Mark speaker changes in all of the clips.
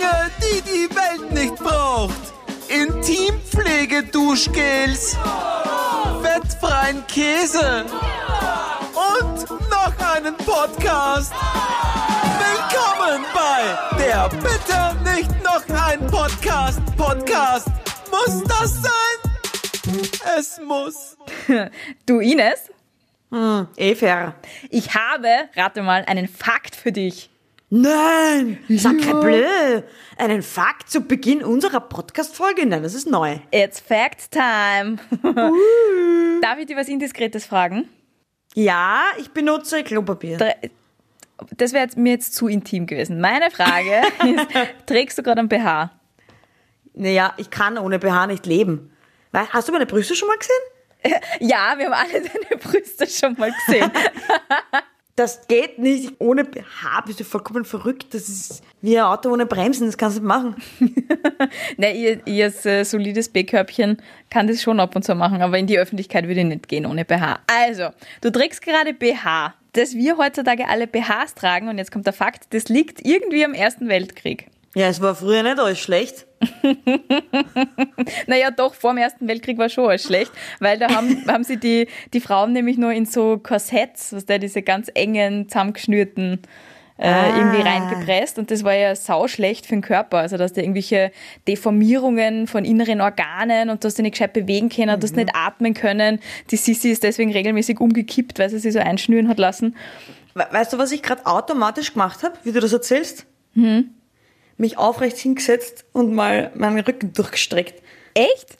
Speaker 1: Dinge, die die Welt nicht braucht. Intimpflege-Duschgels, fettfreien Käse und noch einen Podcast. Willkommen bei der Bitte nicht noch ein Podcast. Podcast. Muss das sein? Es muss.
Speaker 2: Du Ines,
Speaker 3: Hm, Efer.
Speaker 2: ich habe, rate mal, einen Fakt für dich.
Speaker 3: Nein, sacre bleu. Einen Fakt zu Beginn unserer Podcast-Folge? Nein, das ist neu.
Speaker 2: It's Fact Time. Darf ich dir was Indiskretes fragen?
Speaker 3: Ja, ich benutze Klopapier.
Speaker 2: Das wäre mir jetzt zu intim gewesen. Meine Frage ist, trägst du gerade einen BH?
Speaker 3: Naja, ich kann ohne BH nicht leben. Hast du meine Brüste schon mal gesehen?
Speaker 2: Ja, wir haben alle deine Brüste schon mal gesehen.
Speaker 3: Das geht nicht. Ohne BH bist du vollkommen verrückt. Das ist wie ein Auto ohne Bremsen. Das kannst du nicht machen.
Speaker 2: Ne, ihr, ihr äh, solides B-Körbchen kann das schon ab und zu machen, aber in die Öffentlichkeit würde ich nicht gehen ohne BH. Also, du trägst gerade BH. Dass wir heutzutage alle BHs tragen, und jetzt kommt der Fakt, das liegt irgendwie am Ersten Weltkrieg.
Speaker 3: Ja, es war früher nicht alles schlecht.
Speaker 2: Naja, doch, vor dem Ersten Weltkrieg war schon alles schlecht, weil da haben, haben sie die, die Frauen nämlich nur in so Korsetts, was da diese ganz engen, zusammengeschnürten, äh,
Speaker 3: Ah.
Speaker 2: irgendwie reingepresst und das war ja sau schlecht für den Körper. Also, dass da irgendwelche Deformierungen von inneren Organen und dass du nicht gescheit bewegen können, dass du nicht atmen können. Die Sissi ist deswegen regelmäßig umgekippt, weil sie sich so einschnüren hat lassen.
Speaker 3: We weißt du, was ich gerade automatisch gemacht habe, wie du das erzählst? Mich aufrecht hingesetzt und mal meinen Rücken durchgestreckt.
Speaker 2: Echt?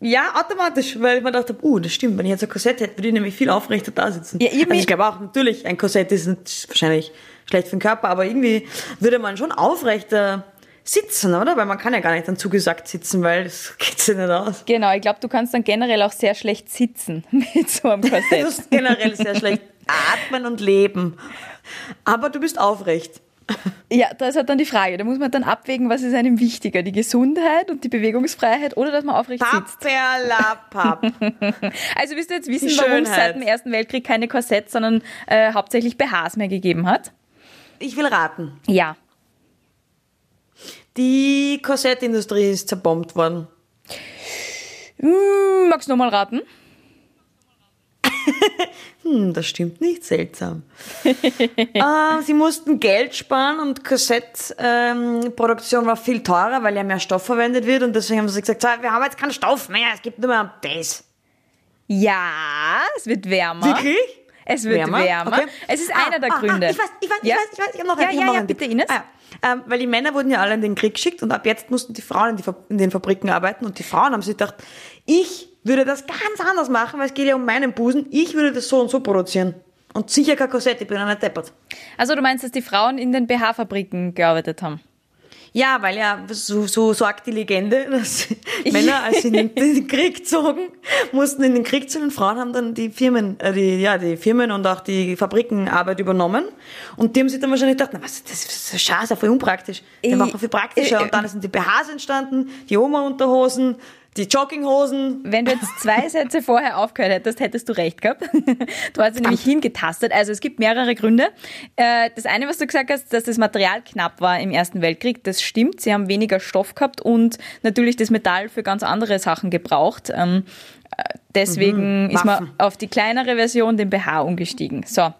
Speaker 3: Ja, automatisch, weil ich mir gedacht habe, uh, das stimmt, wenn ich jetzt ein Korsett hätte, würde ich nämlich viel aufrechter da sitzen.
Speaker 2: Ja, ich
Speaker 3: also ich glaube auch, natürlich, ein Korsett ist wahrscheinlich schlecht für den Körper, aber irgendwie würde man schon aufrechter sitzen, oder? Weil man kann ja gar nicht dann zugesagt sitzen, weil das geht sich nicht aus.
Speaker 2: Genau, ich glaube, du kannst dann generell auch sehr schlecht sitzen mit so einem Korsett.
Speaker 3: Das ist generell sehr schlecht. Atmen und leben. Aber du bist aufrecht.
Speaker 2: Ja, da ist halt dann die Frage. Da muss man dann abwägen, was ist einem wichtiger, die Gesundheit und die Bewegungsfreiheit oder dass man aufrecht sitzt.
Speaker 3: Paperlapap.
Speaker 2: Also willst du jetzt wissen, warum es seit dem Ersten Weltkrieg keine Korsetts, sondern äh, hauptsächlich BHs mehr gegeben hat?
Speaker 3: Ich will raten.
Speaker 2: Ja.
Speaker 3: Die Korsettindustrie ist zerbombt worden.
Speaker 2: Hm, magst du nochmal raten?
Speaker 3: Hm, das stimmt nicht, seltsam. äh, sie mussten Geld sparen und Korsettproduktion war viel teurer, weil ja mehr Stoff verwendet wird und deswegen haben sie gesagt, so, wir haben jetzt keinen Stoff mehr, es gibt nur mehr das.
Speaker 2: Ja, es wird wärmer.
Speaker 3: Wirklich?
Speaker 2: Es wird wärmer.
Speaker 3: Okay.
Speaker 2: Es ist
Speaker 3: Ah,
Speaker 2: einer der
Speaker 3: ah,
Speaker 2: Gründe.
Speaker 3: Ah, ich weiß, ich weiß,
Speaker 2: Ja?
Speaker 3: ich weiß, ich weiß, ich habe noch
Speaker 2: Ja,
Speaker 3: einen,
Speaker 2: ja, ja,
Speaker 3: einen
Speaker 2: bitte. Ines.
Speaker 3: Ah, ja. ähm, weil die Männer wurden ja alle in den Krieg geschickt und ab jetzt mussten die Frauen in, die, in den Fabriken arbeiten und die Frauen haben sich gedacht, ich würde das ganz anders machen, weil es geht ja um meinen Busen, ich würde das so und so produzieren. Und sicher kein Korsett, ich bin ja nicht deppert.
Speaker 2: Also du meinst, dass die Frauen in den BH-Fabriken gearbeitet haben?
Speaker 3: Ja, weil ja, so, so sagt die Legende, dass Männer, als sie in den, den Krieg zogen, mussten in den Krieg ziehen und Frauen haben dann die Firmen, äh, die, ja, die Firmen und auch die Fabrikenarbeit übernommen. Und die haben sich dann wahrscheinlich gedacht, na was, das ist so scheiße, voll unpraktisch.
Speaker 2: Ich-
Speaker 3: machen viel praktischer.
Speaker 2: ich-
Speaker 3: Und dann sind die BHs entstanden, die Oma-Unterhosen, die Jogginghosen.
Speaker 2: Wenn du jetzt zwei Sätze vorher aufgehört hättest, hättest du recht gehabt. Du hast nämlich hingetastet. Also es gibt mehrere Gründe. Äh, Das eine, was du gesagt hast, dass das Material knapp war im Ersten Weltkrieg, das stimmt. Sie haben weniger Stoff gehabt und natürlich das Metall für ganz andere Sachen gebraucht. Ähm, äh, Deswegen ist man auf die kleinere Version, den BH, umgestiegen. So.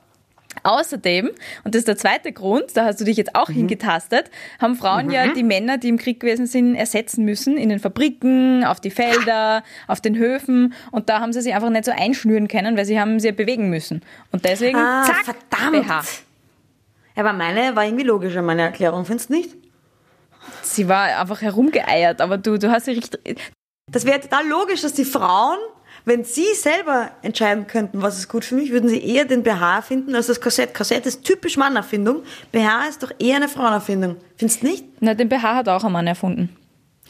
Speaker 2: Außerdem, und das ist der zweite Grund, da hast du dich jetzt auch hingetastet, haben Frauen ja die Männer, die im Krieg gewesen sind, ersetzen müssen in den Fabriken, auf die Felder, auf den Höfen und da haben sie sich einfach nicht so einschnüren können, weil sie haben sie ja bewegen müssen. Und deswegen,
Speaker 3: Ah,
Speaker 2: zack,
Speaker 3: verdammt.
Speaker 2: BH.
Speaker 3: Aber meine war irgendwie logischer, meine Erklärung, findest du nicht?
Speaker 2: Sie war einfach herumgeeiert, aber du, du hast sie richtig,
Speaker 3: Das wäre total logisch, dass die Frauen, wenn sie selber entscheiden könnten, was ist gut für mich, würden sie eher den BH finden als das Korsett. Korsett ist typisch Mannerfindung. BH ist doch eher eine Frauenerfindung. Findest du nicht?
Speaker 2: na, den BH hat auch ein Mann erfunden.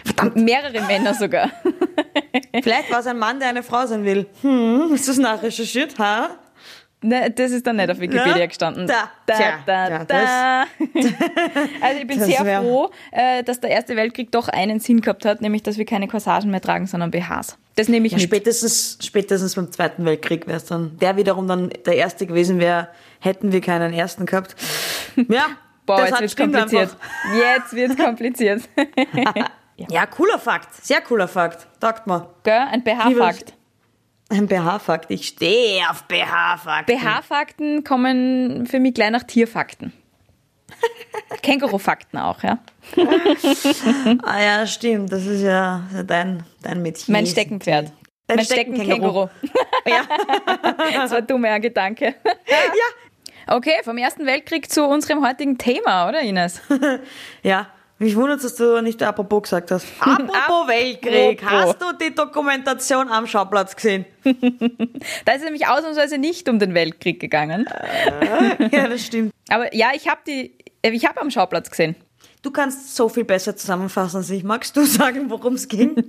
Speaker 3: Verdammt.
Speaker 2: Mehrere Männer sogar.
Speaker 3: Vielleicht war es ein Mann, der eine Frau sein will. Hm, ist das nachrecherchiert, ha?
Speaker 2: Ne, das ist dann nicht auf Wikipedia gestanden.
Speaker 3: Da.
Speaker 2: da, da,
Speaker 3: ja,
Speaker 2: da. Also ich bin sehr froh, äh, dass der Erste Weltkrieg doch einen Sinn gehabt hat, nämlich dass wir keine Corsagen mehr tragen, sondern BHs. Das nehme ich
Speaker 3: Ja,
Speaker 2: mit.
Speaker 3: spätestens, spätestens beim Zweiten Weltkrieg wäre es dann. Der wiederum dann der Erste gewesen wäre, hätten wir keinen Ersten gehabt. Ja,
Speaker 2: Boah,
Speaker 3: Das
Speaker 2: jetzt wird's kompliziert. Jetzt wird's kompliziert.
Speaker 3: Ja, cooler Fakt. Sehr cooler Fakt. Sagt man.
Speaker 2: Gell? Ein BH-Fakt.
Speaker 3: Ein BH-Fakt. Ich stehe auf BH-Fakten.
Speaker 2: BH-Fakten kommen für mich gleich nach Tierfakten. Känguru-Fakten auch, ja.
Speaker 3: Ah ja, stimmt. Das ist ja dein, dein Mädchen.
Speaker 2: Mein Steckenpferd.
Speaker 3: Dein
Speaker 2: mein
Speaker 3: Steckenkänguru.
Speaker 2: Steckenkänguru. das war ein dummer Gedanke.
Speaker 3: Ja.
Speaker 2: Okay, vom Ersten Weltkrieg zu unserem heutigen Thema, oder Ines?
Speaker 3: Ja. Mich wundert, dass du nicht apropos gesagt hast. Apropos Weltkrieg. Hast du die Dokumentation am Schauplatz gesehen?
Speaker 2: Da ist es nämlich ausnahmsweise nicht um den Weltkrieg gegangen.
Speaker 3: ja, das stimmt.
Speaker 2: Aber ja, ich habe die, äh, ich habe am Schauplatz gesehen.
Speaker 3: Du kannst so viel besser zusammenfassen als ich. Magst du sagen, worum es ging?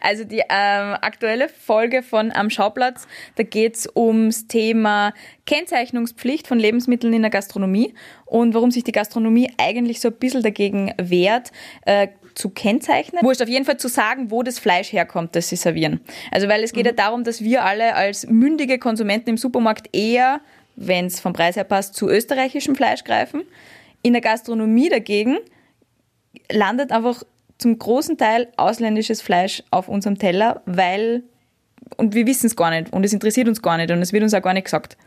Speaker 2: Also die ähm, aktuelle Folge von Am Schauplatz, da geht's ums Thema Kennzeichnungspflicht von Lebensmitteln in der Gastronomie und warum sich die Gastronomie eigentlich so ein bisschen dagegen wehrt, äh, zu kennzeichnen. Wurscht, auf jeden Fall zu sagen, wo das Fleisch herkommt, das sie servieren. Also weil es geht ja darum, dass wir alle als mündige Konsumenten im Supermarkt eher, wenn es vom Preis her passt, zu österreichischem Fleisch greifen. In der Gastronomie dagegen landet einfach zum großen Teil ausländisches Fleisch auf unserem Teller, weil, und wir wissen es gar nicht und es interessiert uns gar nicht und es wird uns auch gar nicht gesagt.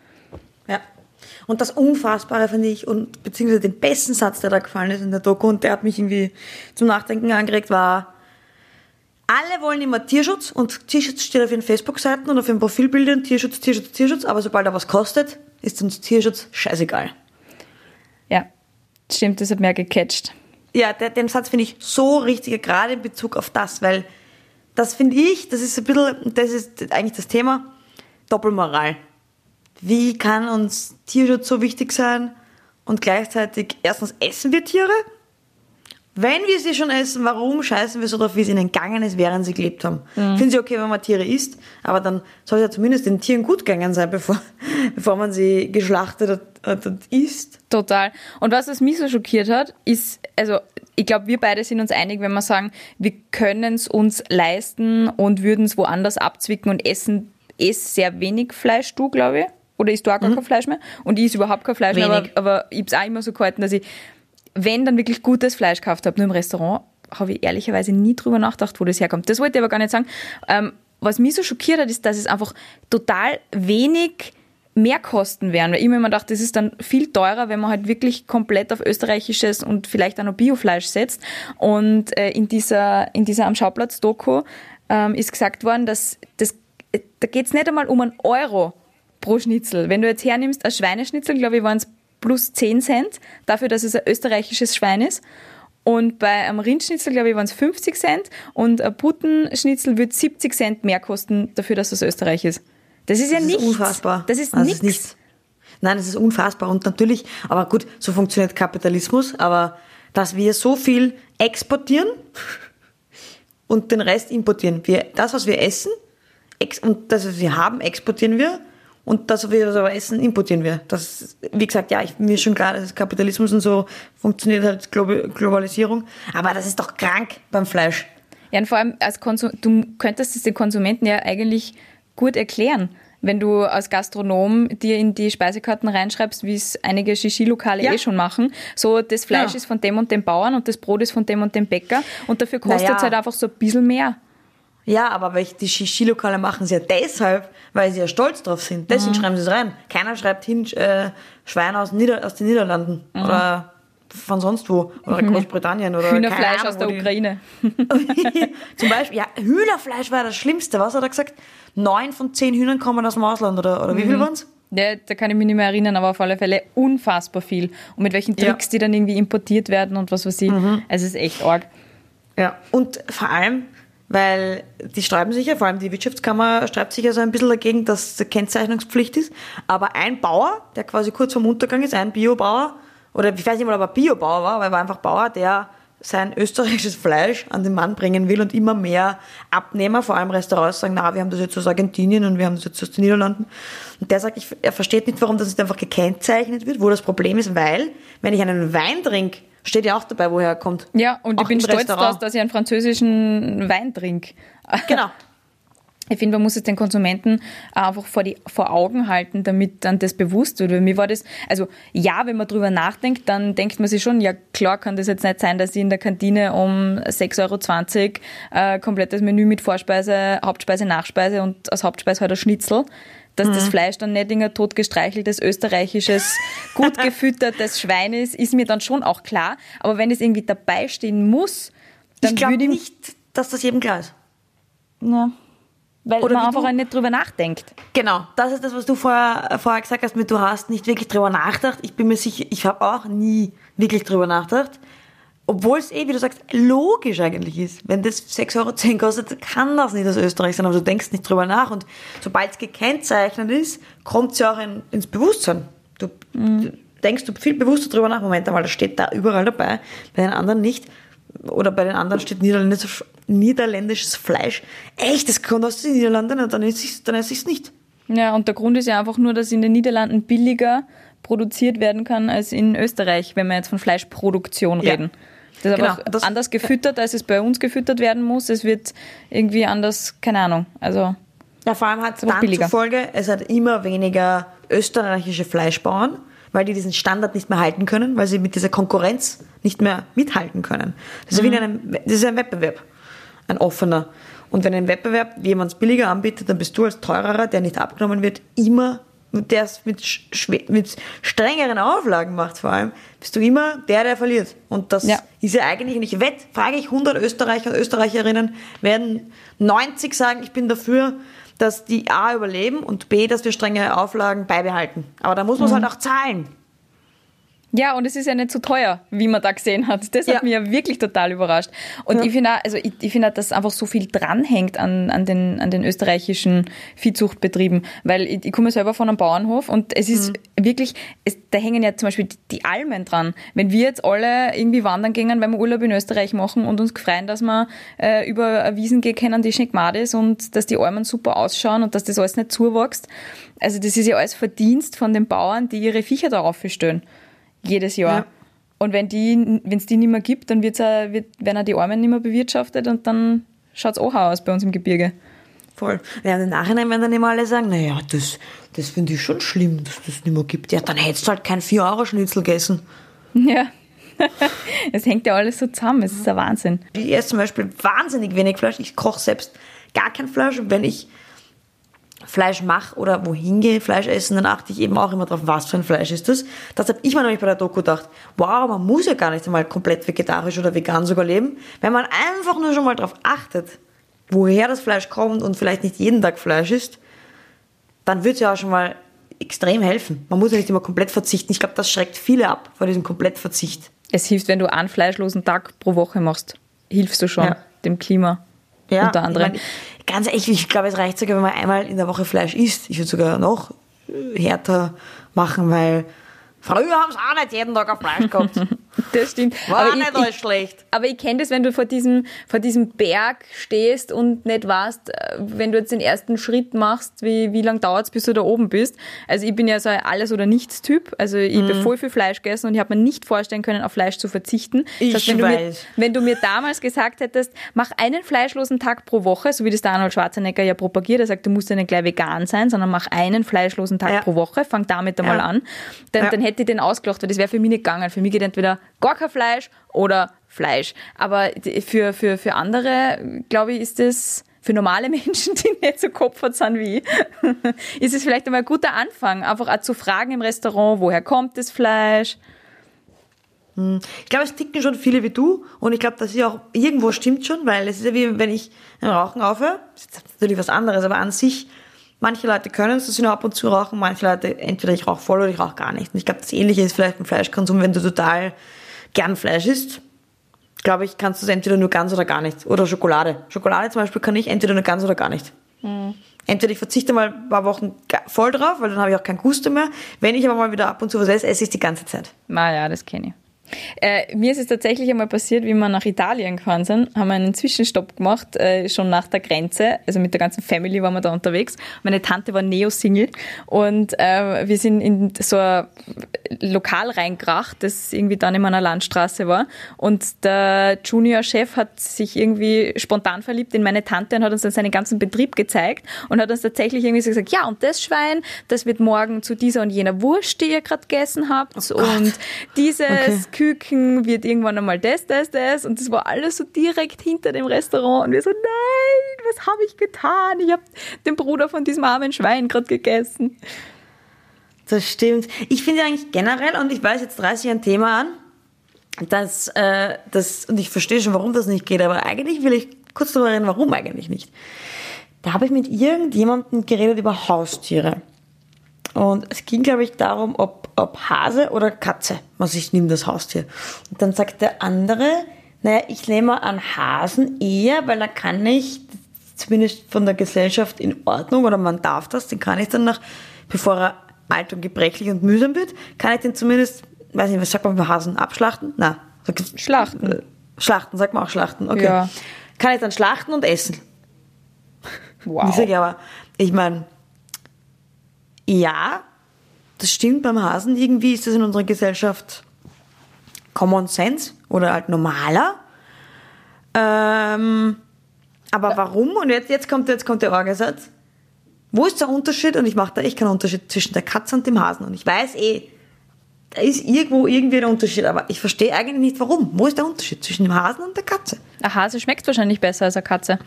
Speaker 3: Ja. Und das Unfassbare finde ich, und beziehungsweise den besten Satz, der da gefallen ist in der Doku, und der hat mich irgendwie zum Nachdenken angeregt, war, alle wollen immer Tierschutz und Tierschutz steht auf ihren Facebook-Seiten und auf ihren Profilbildern Tierschutz, Tierschutz, Tierschutz, aber sobald er was kostet, ist uns Tierschutz scheißegal.
Speaker 2: Ja, stimmt, das hat mir gecatcht.
Speaker 3: Ja, der, den Satz finde ich so richtig, gerade in Bezug auf das, weil das finde ich, das ist ein bisschen, das ist eigentlich das Thema, Doppelmoral. Wie kann uns Tierschutz so wichtig sein und gleichzeitig erstens essen wir Tiere? Wenn wir sie schon essen, warum scheißen wir so drauf, wie es ihnen gegangen ist, während sie gelebt haben? Finden sie okay, wenn man Tiere isst, aber dann soll es ja zumindest den Tieren gut gegangen sein, bevor, bevor man sie geschlachtet und, und isst.
Speaker 2: Total. Und was es mich so schockiert hat, ist, also ich glaube, wir beide sind uns einig, wenn wir sagen, wir können es uns leisten und würden es woanders abzwicken und essen es sehr wenig Fleisch, du, glaube ich. Oder isst du auch gar kein Fleisch mehr? Und ich is überhaupt kein Fleisch mehr, aber,
Speaker 3: Wenig.
Speaker 2: aber ich habe es auch immer so gehalten, dass ich, wenn dann wirklich gutes Fleisch gekauft habe, nur im Restaurant, habe ich ehrlicherweise nie drüber nachgedacht, wo das herkommt. Das wollte ich aber gar nicht sagen. Ähm, was mich so schockiert hat, ist, dass es einfach total wenig mehr kosten werden. Weil ich mir immer dachte, das ist dann viel teurer, wenn man halt wirklich komplett auf österreichisches und vielleicht auch noch Biofleisch setzt. Und äh, in dieser, in dieser am Schauplatz-Doku ähm, ist gesagt worden, dass das, äh, da geht's nicht einmal um einen Euro pro Schnitzel. Wenn du jetzt hernimmst, ein Schweineschnitzel, glaube ich, waren es plus 10 Cent, dafür, dass es ein österreichisches Schwein ist. Und bei einem Rindschnitzel, glaube ich, waren es 50 Cent und ein Puttenschnitzel wird 70 Cent mehr kosten dafür, dass es Österreich ist. Das ist ja
Speaker 3: Das ist
Speaker 2: nichts.
Speaker 3: unfassbar.
Speaker 2: Das ist
Speaker 3: Also
Speaker 2: nichts.
Speaker 3: nichts. Nein, das ist unfassbar. Und natürlich, aber gut, so funktioniert Kapitalismus, aber dass wir so viel exportieren und den Rest importieren. Wir, das, was wir essen, und das, was wir haben, exportieren wir. Und das, was wir aber essen, importieren wir. Das, wie gesagt, ja, ich, mir ist schon klar, dass Kapitalismus und so funktioniert halt Glo Globalisierung. Aber das ist doch krank beim Fleisch.
Speaker 2: Ja, und vor allem als Konsum du könntest es den Konsumenten ja eigentlich gut erklären, wenn du als Gastronom dir in die Speisekarten reinschreibst, wie es einige Shishi-Lokale
Speaker 3: Ja.
Speaker 2: eh schon machen. So, das Fleisch
Speaker 3: Ja.
Speaker 2: ist von dem und dem Bauern und das Brot ist von dem und dem Bäcker und dafür kostet es
Speaker 3: Naja.
Speaker 2: halt einfach so ein bisschen mehr.
Speaker 3: Ja, aber welche die Shishi-Lokale machen sie ja deshalb, weil sie ja stolz drauf sind. Deswegen schreiben sie es rein. Keiner schreibt hin äh, Schwein aus, Nieder aus den Niederlanden oder von sonst wo oder Großbritannien oder
Speaker 2: Hühnerfleisch
Speaker 3: Ahnung,
Speaker 2: aus der Ukraine.
Speaker 3: Zum Beispiel, ja, Hühnerfleisch war das Schlimmste. Was hat er gesagt? Neun von zehn Hühnern kommen aus dem Ausland oder, oder wie viel waren's?
Speaker 2: Ja, da kann ich mich nicht mehr erinnern, aber auf alle Fälle unfassbar viel. Und mit welchen
Speaker 3: Ja.
Speaker 2: Tricks die dann irgendwie importiert werden und was weiß ich. Also es ist echt arg.
Speaker 3: Ja. Und vor allem, weil die sträuben sich ja, vor allem die Wirtschaftskammer sträubt sich ja so ein bisschen dagegen, dass es Kennzeichnungspflicht ist. Aber ein Bauer, der quasi kurz vorm Untergang ist, ein Biobauer, oder ich weiß nicht mal, ob er Biobauer war, aber er war einfach Bauer, der sein österreichisches Fleisch an den Mann bringen will und immer mehr Abnehmer, vor allem Restaurants, sagen, na, wir haben das jetzt aus Argentinien und wir haben das jetzt aus den Niederlanden. Und der sagt, ich, er versteht nicht, warum das nicht einfach gekennzeichnet wird, wo das Problem ist, weil, wenn ich einen Wein trinke, steht ja auch dabei, woher er kommt.
Speaker 2: Ja, und ich
Speaker 3: Auch
Speaker 2: bin
Speaker 3: im
Speaker 2: stolz darauf, dass ich einen französischen Wein trinke.
Speaker 3: Genau.
Speaker 2: ich finde, man muss es den Konsumenten einfach vor, die, vor Augen halten, damit dann das bewusst wird. Weil mir war das, also ja, wenn man drüber nachdenkt, dann denkt man sich schon, ja klar kann das jetzt nicht sein, dass ich in der Kantine um 6,20 Euro äh, komplettes Menü mit Vorspeise, Hauptspeise, Nachspeise und als Hauptspeise halt ein Schnitzel dass mhm. das Fleisch dann nicht in ein totgestreicheltes, österreichisches, gut gefüttertes Schwein ist, ist mir dann schon auch klar. Aber wenn es irgendwie dabei stehen muss, dann
Speaker 3: ich glaube nicht, dass das jedem klar ist.
Speaker 2: Ja. Weil Oder man einfach du, nicht drüber nachdenkt.
Speaker 3: Genau, das ist das, was du vorher, vorher gesagt hast, mit du hast nicht wirklich drüber nachgedacht. Ich bin mir sicher, ich habe auch nie wirklich drüber nachgedacht. Obwohl es eh, wie du sagst, logisch eigentlich ist. Wenn das 6,10 Euro kostet, kann das nicht aus Österreich sein, aber du denkst nicht drüber nach. Und sobald es gekennzeichnet ist, kommt es ja auch in, ins Bewusstsein. Du, mhm. denkst du viel bewusster drüber nach. Moment einmal, das steht da überall dabei, bei den anderen nicht. Oder bei den anderen steht niederländisches, niederländisches Fleisch. Echt, das kommt aus den Niederlanden, dann esse ich es dann esse nicht.
Speaker 2: Ja, und der Grund ist ja einfach nur, dass in den Niederlanden billiger produziert werden kann als in Österreich, wenn wir jetzt von Fleischproduktion reden. Ja. Das ist genau, aber das, anders gefüttert, als es bei uns gefüttert werden muss. Es wird irgendwie anders, keine Ahnung. Also
Speaker 3: ja, vor allem hat es dann billiger. Folge, es hat immer weniger österreichische Fleischbauern weil die diesen Standard nicht mehr halten können, weil sie mit dieser Konkurrenz nicht mehr mithalten können. Das ist, mhm. wie einem, das ist ein Wettbewerb, ein offener. Und wenn ein Wettbewerb jemand billiger anbietet, dann bist du als teurerer, der nicht abgenommen wird, immer, der es mit, mit strengeren Auflagen macht vor allem, bist du immer der, der verliert. Und das ja. ist ja eigentlich, und ich wette, frage ich 100 Österreicher und Österreicherinnen, werden 90 sagen, ich bin dafür, dass die A überleben und B, dass wir strenge Auflagen beibehalten. Aber da muss man es mhm. halt auch zahlen.
Speaker 2: Ja, und es ist ja nicht so teuer, wie man da gesehen hat. Das ja. hat mich ja wirklich total überrascht. Und ja. ich finde also ich, ich finde dass einfach so viel dranhängt an, an, den, an den österreichischen Viehzuchtbetrieben. Weil ich, ich komme selber von einem Bauernhof und es ist mhm. wirklich, es, da hängen ja zum Beispiel die, die, Almen dran. Wenn wir jetzt alle irgendwie wandern gehen, wenn wir Urlaub in Österreich machen und uns freuen, dass wir äh, über Wiesen gehen können, die schneckmad ist und dass die Almen super ausschauen und dass das alles nicht zuwächst. Also das ist ja alles Verdienst von den Bauern, die ihre Viecher darauf stellen jedes Jahr. Ja. Und wenn die, wenn es die nicht mehr gibt, dann wird's auch, wird, werden auch die Armen nicht mehr bewirtschaftet und dann schaut es auch aus bei uns im Gebirge.
Speaker 3: Voll. Ja, und im Nachhinein werden dann immer alle sagen, naja, das, das finde ich schon schlimm, dass das nicht mehr gibt. Ja, dann hättest du halt kein 4-Euro-Schnitzel gegessen.
Speaker 2: Ja. es hängt ja alles so zusammen, es ist ein Wahnsinn.
Speaker 3: Ich esse zum Beispiel wahnsinnig wenig Fleisch. Ich koche selbst gar kein Fleisch. Und wenn ich Fleisch mache oder wohin gehe, Fleisch essen, dann achte ich eben auch immer darauf, was für ein Fleisch ist das. Das habe ich mir nämlich bei der Doku gedacht, wow, man muss ja gar nicht einmal komplett vegetarisch oder vegan sogar leben, wenn man einfach nur schon mal darauf achtet, woher das Fleisch kommt und vielleicht nicht jeden Tag Fleisch isst, dann wird es ja auch schon mal extrem helfen. Man muss ja nicht immer komplett verzichten. Ich glaube, das schreckt viele ab vor diesem Komplettverzicht.
Speaker 2: Es hilft, wenn du einen fleischlosen Tag pro Woche machst. Hilfst du schon ja. dem Klima. Ja, unter anderem.
Speaker 3: Ich mein, ganz ehrlich, ich glaube, es reicht sogar, wenn man einmal in der Woche Fleisch isst. Ich würde sogar noch härter machen, weil früher haben sie auch nicht jeden Tag auf Fleisch gehabt.
Speaker 2: Das stimmt.
Speaker 3: War aber nicht ich, alles schlecht.
Speaker 2: Aber ich kenne das, wenn du vor diesem, vor diesem Berg stehst und nicht weißt, äh, wenn du jetzt den ersten Schritt machst, wie, wie lange dauert es, bis du da oben bist. Also ich bin ja so ein Alles- oder Nichts-Typ. Also ich mhm. habe voll viel Fleisch gegessen und ich habe mir nicht vorstellen können, auf Fleisch zu verzichten.
Speaker 3: Ich
Speaker 2: das heißt,
Speaker 3: wenn,
Speaker 2: weiß. Du mir, wenn du mir damals gesagt hättest, mach einen fleischlosen Tag pro Woche, so wie das der Arnold Schwarzenegger ja propagiert, er sagt, du musst ja nicht gleich vegan sein, sondern mach einen fleischlosen Tag ja. pro Woche, fang damit einmal ja. an, dann, ja. dann hätte ich den ausgelacht, weil das wäre für mich nicht gegangen. Für mich geht entweder gar kein Fleisch oder Fleisch. Aber für, für, für andere, glaube ich, ist es für normale Menschen, die nicht so kopfert sind wie ich, ist es vielleicht einmal ein guter Anfang, einfach auch zu fragen im Restaurant, woher kommt das Fleisch?
Speaker 3: Hm. Ich glaube, es ticken schon viele wie du und ich glaube, dass sie auch irgendwo stimmt schon, weil es ist ja wie, wenn ich ein Rauchen aufhöre, das ist natürlich was anderes, aber an sich, manche Leute können es, dass sie nur ab und zu rauchen, manche Leute, entweder ich rauche voll oder ich rauche gar nicht. Und ich glaube, das Ähnliche ist vielleicht beim Fleischkonsum, wenn du total gern Fleisch isst, glaube ich, kannst du es entweder nur ganz oder gar nicht. Oder Schokolade. Schokolade zum Beispiel kann ich entweder nur ganz oder gar nicht. Mhm. Entweder ich verzichte mal ein paar Wochen voll drauf, weil dann habe ich auch kein Gusto mehr. Wenn ich aber mal wieder ab und zu was esse, esse ich die ganze Zeit.
Speaker 2: Na ja, das kenne ich. Äh, mir ist es tatsächlich einmal passiert, wie wir nach Italien gefahren sind, haben wir einen Zwischenstopp gemacht, äh, schon nach der Grenze. Also mit der ganzen Family waren wir da unterwegs. Meine Tante war Neo-Single und äh, wir sind in so ein Lokal reingekracht, das irgendwie dann in meiner Landstraße war. Und der Junior-Chef hat sich irgendwie spontan verliebt in meine Tante und hat uns dann seinen ganzen Betrieb gezeigt und hat uns tatsächlich irgendwie so gesagt, ja, und das Schwein, das wird morgen zu dieser und jener Wurst, die ihr gerade gegessen habt. Oh und dieses okay. Küken wird irgendwann einmal das, das, das. Und das war alles so direkt hinter dem Restaurant. Und wir so, nein, was habe ich getan? Ich habe den Bruder von diesem armen Schwein gerade gegessen.
Speaker 3: Das stimmt. Ich finde eigentlich generell, und ich weiß, jetzt reiße ich ein Thema an, dass äh, das, und ich verstehe schon, warum das nicht geht, aber eigentlich will ich kurz darüber reden, warum eigentlich nicht. Da habe ich mit irgendjemandem geredet über Haustiere. Und es ging, glaube ich, darum, ob, ob Hase oder Katze. Also ich nehme das Haustier. Und dann sagt der andere, naja, ich nehme an Hasen eher, weil da kann ich, zumindest von der Gesellschaft in Ordnung, oder man darf das, den kann ich dann nach, bevor er alt und gebrechlich und mühsam wird, kann ich den zumindest, weiß nicht, was sagt man bei Hasen, abschlachten? Na,
Speaker 2: schlachten. Äh,
Speaker 3: schlachten, sagt man auch schlachten, okay. Ja. Kann ich dann schlachten und essen. Wow. Ich sage aber, ich meine, ja, das stimmt beim Hasen. Irgendwie ist das in unserer Gesellschaft Common Sense oder halt normaler. Ähm, aber warum? Und jetzt, jetzt, kommt, jetzt kommt der Orgesatz. Wo ist der Unterschied? Und ich mache da echt keinen Unterschied zwischen der Katze und dem Hasen. Und ich weiß eh, da ist irgendwo irgendwie der Unterschied, aber ich verstehe eigentlich nicht warum. Wo ist der Unterschied zwischen dem Hasen und der Katze?
Speaker 2: Ein Hase schmeckt wahrscheinlich besser als eine Katze.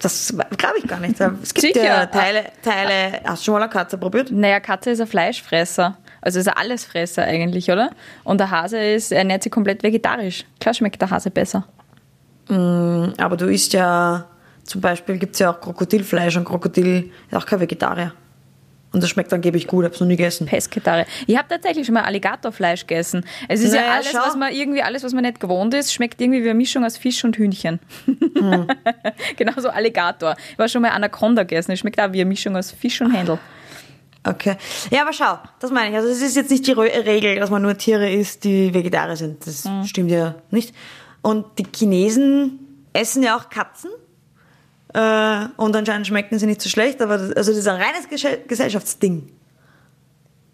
Speaker 3: Das glaube ich gar nicht. Es gibt Sicher. ja Teile, Teile. Hast du schon mal eine Katze probiert?
Speaker 2: Naja, Katze ist ein Fleischfresser. Also ist ein Allesfresser eigentlich, oder? Und der Hase ist, ernährt sich komplett vegetarisch. Klar schmeckt der Hase besser.
Speaker 3: Mm, aber du isst ja, zum Beispiel gibt es ja auch Krokodilfleisch und Krokodil ist auch kein Vegetarier. Und das schmeckt angeblich gut, hab's noch nie gegessen.
Speaker 2: Pesketarier. Ich habe tatsächlich schon mal Alligatorfleisch gegessen. Es ist naja, ja alles, schau. was man irgendwie, alles, was man nicht gewohnt ist, schmeckt irgendwie wie eine Mischung aus Fisch und Hühnchen. Hm. Genauso Alligator. Ich war schon mal Anaconda gegessen. Es schmeckt auch wie eine Mischung aus Fisch und Händel.
Speaker 3: Okay. Ja, aber schau, das meine ich. Also es ist jetzt nicht die Regel, dass man nur Tiere isst, die Vegetarier sind. Das mhm. stimmt ja nicht. Und die Chinesen essen ja auch Katzen. Äh, und anscheinend schmecken sie nicht so schlecht, aber das, also das ist ein reines Gesellschaftsding.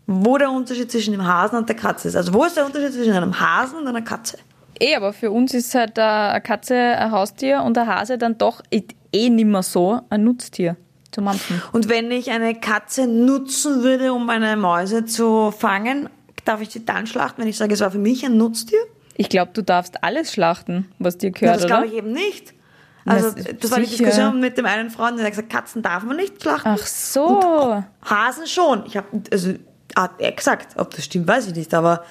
Speaker 3: Wo der Unterschied zwischen dem Hasen und der Katze ist. Also wo ist der Unterschied zwischen einem Hasen und einer Katze?
Speaker 2: Eh, aber für uns ist halt eine Katze ein Haustier und der Hase dann doch eh nicht mehr so ein Nutztier zu mampfen.
Speaker 3: Und wenn ich eine Katze nutzen würde, um eine Mäuse zu fangen, darf ich sie dann schlachten, wenn ich sage, es war für mich ein Nutztier?
Speaker 2: Ich glaube, du darfst alles schlachten, was dir gehört,
Speaker 3: ja, das glaube ich eben nicht. Also das, das war die Diskussion mit dem einen Freund, der hat gesagt, Katzen darf man nicht schlachten.
Speaker 2: Ach so.
Speaker 3: Und Hasen schon. Ich habe, also hat er gesagt, ob das stimmt, weiß ich nicht, aber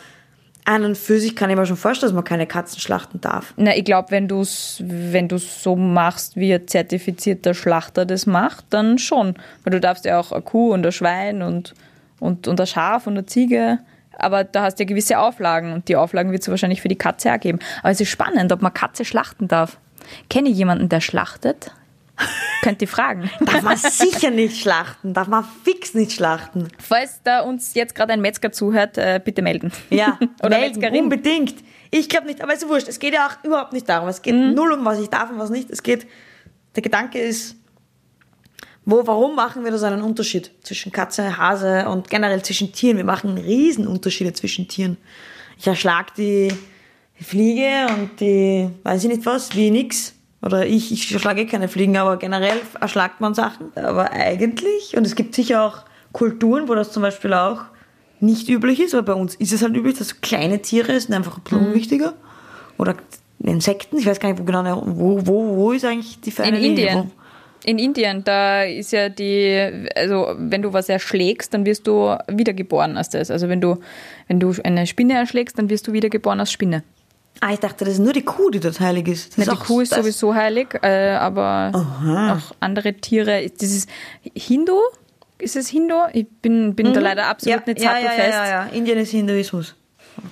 Speaker 3: an und für sich kann ich mir schon vorstellen, dass man keine Katzen schlachten darf.
Speaker 2: Na, ich glaube, wenn du es wenn du's so machst, wie ein zertifizierter Schlachter das macht, dann schon. Weil du darfst ja auch eine Kuh und ein Schwein und, und, und ein Schaf und eine Ziege. Aber da hast du ja gewisse Auflagen und die Auflagen wird es wahrscheinlich für die Katze auch geben. Aber es ist spannend, ob man Katze schlachten darf. Kenne jemanden, der schlachtet? Könnt ihr fragen.
Speaker 3: Darf man sicher nicht schlachten, darf man fix nicht schlachten.
Speaker 2: Falls da uns jetzt gerade ein Metzger zuhört, äh, bitte melden.
Speaker 3: Ja, Oder melden, Metzgerin. unbedingt. Ich glaube nicht, aber es ist wurscht. Es geht ja auch überhaupt nicht darum. Es geht mhm. null um was ich darf und was nicht. Es geht, der Gedanke ist, wo, warum machen wir da so einen Unterschied zwischen Katze, Hase und generell zwischen Tieren? Wir machen Riesenunterschiede zwischen Tieren. Ich erschlag die Fliege und die, weiß ich nicht was, wie nix. Oder ich, ich erschlage eh keine Fliegen, aber generell erschlagt man Sachen. Aber eigentlich, und es gibt sicher auch Kulturen, wo das zum Beispiel auch nicht üblich ist, aber bei uns ist es halt üblich, dass kleine Tiere sind einfach mhm. unwichtiger. Oder Insekten, ich weiß gar nicht, wo genau, wo, wo, wo ist eigentlich die feine
Speaker 2: In Indien. In Indien, da ist ja die, also wenn du was erschlägst, dann wirst du wiedergeboren als das. Also wenn du, wenn du eine Spinne erschlägst, dann wirst du wiedergeboren als Spinne.
Speaker 3: Ah, ich dachte, das ist nur die Kuh, die dort heilig ist.
Speaker 2: ist
Speaker 3: die
Speaker 2: Kuh ist sowieso heilig, äh, aber Aha. auch andere Tiere. Das ist Hindu? Ist es Hindu? Ich bin, bin mhm. da leider absolut ja, nicht sattelfest.
Speaker 3: Ja, ja, ja, ja, Indien ist Hinduismus.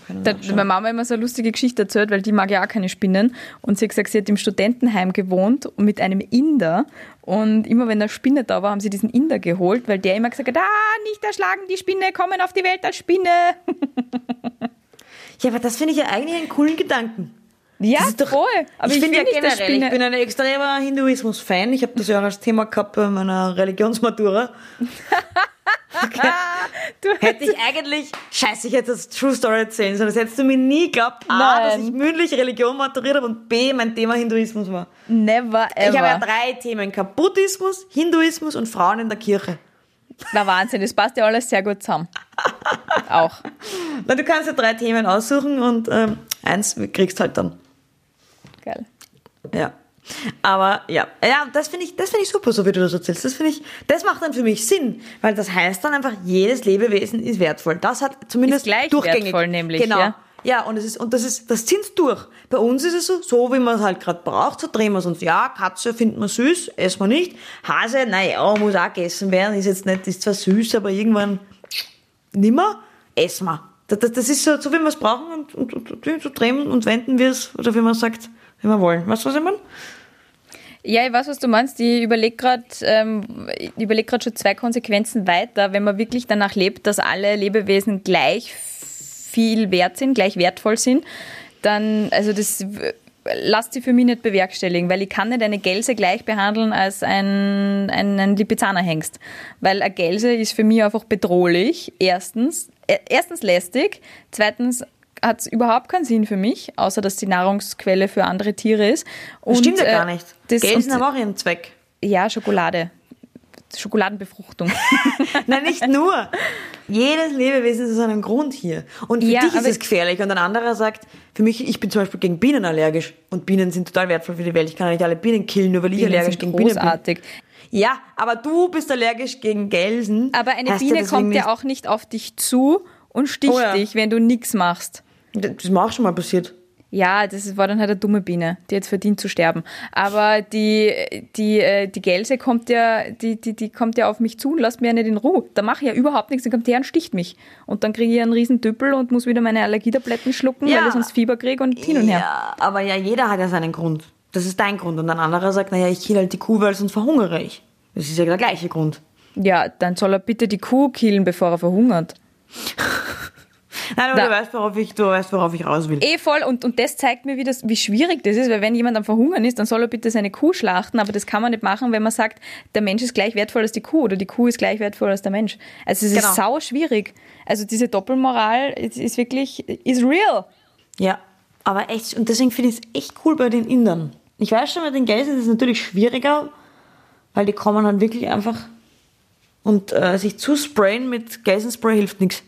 Speaker 2: Da hat meine Mama immer so eine lustige Geschichte erzählt, weil die mag ja auch keine Spinnen. Und sie hat gesagt, sie hat im Studentenheim gewohnt mit einem Inder. Und immer wenn eine Spinne da war, haben sie diesen Inder geholt, weil der immer gesagt hat, ah, nicht erschlagen, die Spinne, kommen auf die Welt als Spinne.
Speaker 3: Ja, aber das finde ich ja eigentlich einen coolen Gedanken.
Speaker 2: Ja,
Speaker 3: doch-
Speaker 2: voll. Aber
Speaker 3: ich,
Speaker 2: ich,
Speaker 3: finde ja
Speaker 2: find dass
Speaker 3: generell, ich
Speaker 2: Spinne-
Speaker 3: bin ein extremer Hinduismus-Fan. Ich habe das ja auch als Thema gehabt bei meiner Religionsmatura.
Speaker 2: Du-
Speaker 3: Hätte ich eigentlich, scheiße, ich hätte das True Story erzählen sollen. Das hättest du mir nie geglaubt. A,
Speaker 2: Nein.
Speaker 3: dass ich mündlich Religion maturiert habe und B, mein Thema Hinduismus war.
Speaker 2: Never ever.
Speaker 3: Ich habe ja drei Themen gehabt. Buddhismus, Hinduismus und Frauen in der Kirche.
Speaker 2: Na Wahnsinn, das passt ja alles sehr gut zusammen. Auch.
Speaker 3: Na, du kannst ja drei Themen aussuchen und ähm, eins kriegst halt dann.
Speaker 2: Geil.
Speaker 3: Ja. Aber ja, ja, das finde ich, das finde ich super, so wie du das erzählst. Das finde ich, das macht dann für mich Sinn, weil das heißt dann einfach, jedes Lebewesen ist wertvoll. Das hat zumindest
Speaker 2: Ist gleich
Speaker 3: durchgängig.
Speaker 2: wertvoll nämlich,
Speaker 3: Genau.
Speaker 2: ja.
Speaker 3: Ja, und es ist, und das ist, das zieht's durch. Bei uns ist es so, so wie man es halt gerade braucht, so drehen wir es uns. Ja, Katze findet man süß, essen wir nicht. Hase, naja, muss auch gegessen werden, ist jetzt nicht, ist zwar süß, aber irgendwann nimmer, essen wir. Das, das, das ist so, so wie wir es brauchen und, und, und, so drehen und wenden wir es, oder wie man sagt, wie wir wollen. Weißt du, was ich meine?
Speaker 2: Ja, ich weiß, was du meinst. Ich überlege gerade ähm, überleg schon zwei Konsequenzen weiter, wenn man wirklich danach lebt, dass alle Lebewesen gleich viel wert sind, gleich wertvoll sind, dann, also das lasst sie für mich nicht bewerkstelligen, weil ich kann nicht eine Gelse gleich behandeln als ein, ein, ein Lipizzanerhengst. Weil eine Gelse ist für mich einfach bedrohlich, erstens. Erstens lästig, zweitens hat es überhaupt keinen Sinn für mich, außer dass die Nahrungsquelle für andere Tiere ist.
Speaker 3: Das
Speaker 2: Und,
Speaker 3: stimmt ja
Speaker 2: äh,
Speaker 3: gar nicht.
Speaker 2: Das,
Speaker 3: Gelsen haben auch ihren Zweck.
Speaker 2: ja, Schokolade. Schokoladenbefruchtung.
Speaker 3: Nein, nicht nur. Jedes Lebewesen ist aus einem Grund hier. Und für
Speaker 2: Ja,
Speaker 3: dich ist es gefährlich. Und ein anderer sagt, für mich, ich bin zum Beispiel gegen Bienen allergisch. Und Bienen sind total wertvoll für die Welt. Ich kann ja nicht alle Bienen killen, nur weil ich
Speaker 2: Bienen
Speaker 3: allergisch
Speaker 2: sind
Speaker 3: gegen Bienen bin.
Speaker 2: großartig.
Speaker 3: Ja, aber du bist allergisch gegen Gelsen.
Speaker 2: Aber eine Biene kommt ja auch nicht auf dich zu und sticht
Speaker 3: Oh ja.
Speaker 2: dich, wenn du nichts machst.
Speaker 3: Das ist mir auch schon mal passiert.
Speaker 2: Ja, das war dann halt eine dumme Biene, die jetzt verdient zu sterben. Aber die, die, äh, die Gelse kommt ja, die, die, die kommt ja auf mich zu und lässt mir ja nicht in Ruhe. Da mache ich ja überhaupt nichts, dann kommt die her und sticht mich. Und dann kriege ich einen riesen Düppel und muss wieder meine Allergietabletten schlucken,
Speaker 3: Ja.
Speaker 2: weil ich sonst Fieber kriege und hin und her.
Speaker 3: Ja, aber ja, jeder hat ja seinen Grund. Das ist dein Grund. Und ein anderer sagt, naja, ich kill halt die Kuh, weil sonst verhungere ich. Das ist ja der gleiche Grund.
Speaker 2: Ja, dann soll er bitte die Kuh killen, bevor er verhungert.
Speaker 3: Nein, aber
Speaker 2: Da-
Speaker 3: du weißt, worauf ich, du weißt, worauf ich raus will.
Speaker 2: Eh voll und, und das zeigt mir, wie, das, wie schwierig das ist, weil wenn jemand am Verhungern ist, dann soll er bitte seine Kuh schlachten, aber das kann man nicht machen, wenn man sagt, der Mensch ist gleich wertvoll als die Kuh oder die Kuh ist gleich wertvoll als der Mensch. Also es
Speaker 3: Genau.
Speaker 2: ist sau schwierig. Also diese Doppelmoral ist, ist wirklich, is real.
Speaker 3: Ja, aber echt, und deswegen finde ich es echt cool bei den Indern. Ich weiß schon, bei den Gelsen ist es natürlich schwieriger, weil die kommen halt wirklich einfach und äh, sich zu sprayen mit Gelsenspray hilft nichts.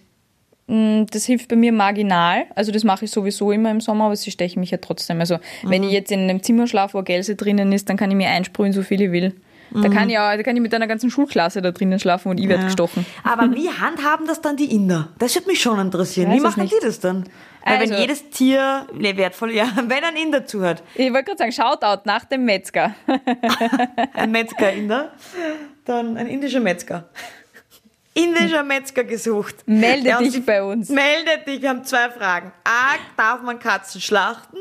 Speaker 2: Das hilft bei mir marginal. Also das mache ich sowieso immer im Sommer, aber sie stechen mich ja trotzdem. Also wenn
Speaker 3: Mhm.
Speaker 2: ich jetzt in einem Zimmer schlafe, wo Gelse drinnen ist, dann kann ich mir einsprühen, so viel ich will. Da kann ich, auch, da kann ich mit einer ganzen Schulklasse da drinnen schlafen und ich werde gestochen.
Speaker 3: Aber wie handhaben das dann die Inder? Das würde mich schon interessieren. Wie machen die das dann? Weil wenn
Speaker 2: Also-
Speaker 3: jedes Tier ne, wertvoll, ja, wenn ein Inder zuhört,
Speaker 2: Ich wollte gerade sagen, Shoutout nach dem Metzger.
Speaker 3: ein Metzger-Inder, dann ein indischer Metzger. Indischer Metzger gesucht.
Speaker 2: Melde dich
Speaker 3: sich-
Speaker 2: bei uns.
Speaker 3: Melde dich, wir haben zwei Fragen. A, darf man Katzen schlachten?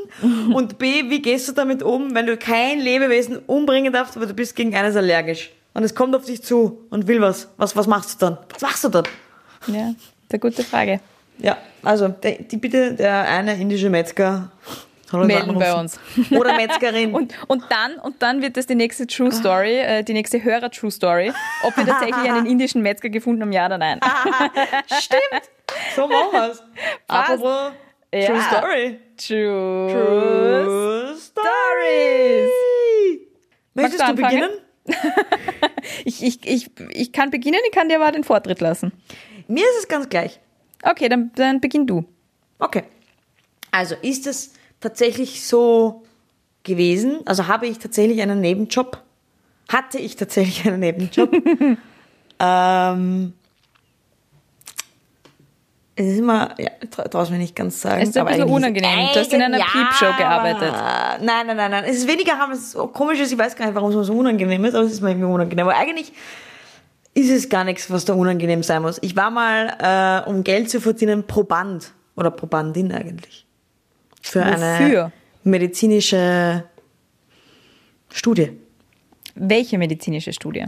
Speaker 3: Und B, wie gehst du damit um, wenn du kein Lebewesen umbringen darfst, aber du bist gegen eines allergisch? Und es kommt auf dich zu und will was. Was, was machst du dann? Was machst du dann?
Speaker 2: Ja, eine gute Frage.
Speaker 3: Ja, also der, die bitte der eine indische Metzger
Speaker 2: Melden bei uns.
Speaker 3: Oder Metzgerin.
Speaker 2: Und, und, dann, und dann wird das die nächste True Story, äh, die nächste Hörer-True Story, ob wir tatsächlich einen indischen Metzger gefunden haben, ja oder nein.
Speaker 3: Stimmt. So machen wir's. Apropos
Speaker 2: Ja.
Speaker 3: True Story.
Speaker 2: True,
Speaker 3: True Stories. Möchtest
Speaker 2: Magst
Speaker 3: du
Speaker 2: du
Speaker 3: beginnen?
Speaker 2: Ich, ich, ich, ich kann beginnen, ich kann dir aber den Vortritt lassen.
Speaker 3: Mir ist es ganz gleich.
Speaker 2: Okay, dann, dann beginn du.
Speaker 3: Okay. Also ist es tatsächlich so gewesen? Also habe ich tatsächlich einen Nebenjob? Hatte ich tatsächlich einen Nebenjob? ähm, es ist immer, ja, tra traue mir nicht ganz sagen.
Speaker 2: Es ist ein bisschen unangenehm. Du hast in einer
Speaker 3: Ja,
Speaker 2: Piepshow gearbeitet.
Speaker 3: Nein, nein, nein, nein. Es ist weniger, haben es so komisch ist, ich weiß gar nicht, warum es so unangenehm ist, aber es ist mir irgendwie unangenehm. Aber eigentlich ist es gar nichts, was da unangenehm sein muss. Ich war mal, äh, um Geld zu verdienen, Proband oder Probandin eigentlich. Für eine
Speaker 2: Wofür?
Speaker 3: medizinische Studie.
Speaker 2: Welche medizinische Studie?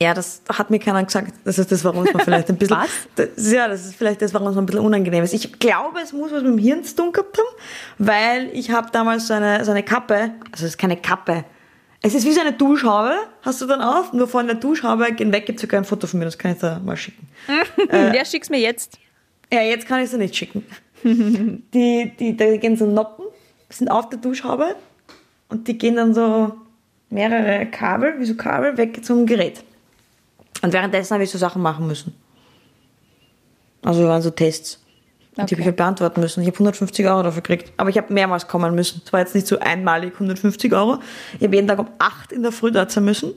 Speaker 3: Ja, das hat mir keiner gesagt. Das ist das, warum es mir vielleicht ein bisschen.
Speaker 2: Was?
Speaker 3: Das, ja, das ist vielleicht das, warum es mir ein bisschen unangenehm ist. Ich glaube, es muss was mit dem Hirn zu tun gehabt haben, weil ich habe damals so eine, so eine Kappe, also es ist keine Kappe. Es ist wie so eine Duschhaube, hast du dann auf, nur von der Duschhaube gehen weg, gibt sogar ein Foto von mir, das kann ich da mal schicken.
Speaker 2: ja, schick's mir jetzt.
Speaker 3: Ja, jetzt kann ich es nicht schicken. die, die, da gehen so Noppen, sind auf der Duschhaube und die gehen dann so mehrere Kabel, wie so Kabel, weg zum Gerät. Und währenddessen habe ich so Sachen machen müssen. Also waren so Tests. Und die habe ich
Speaker 2: Okay.
Speaker 3: halt beantworten müssen. Ich habe 150 Euro dafür gekriegt. Aber ich habe mehrmals kommen müssen. Es war jetzt nicht so einmalig 150 Euro. Ich habe jeden Tag um 8 in der Früh dort sein müssen.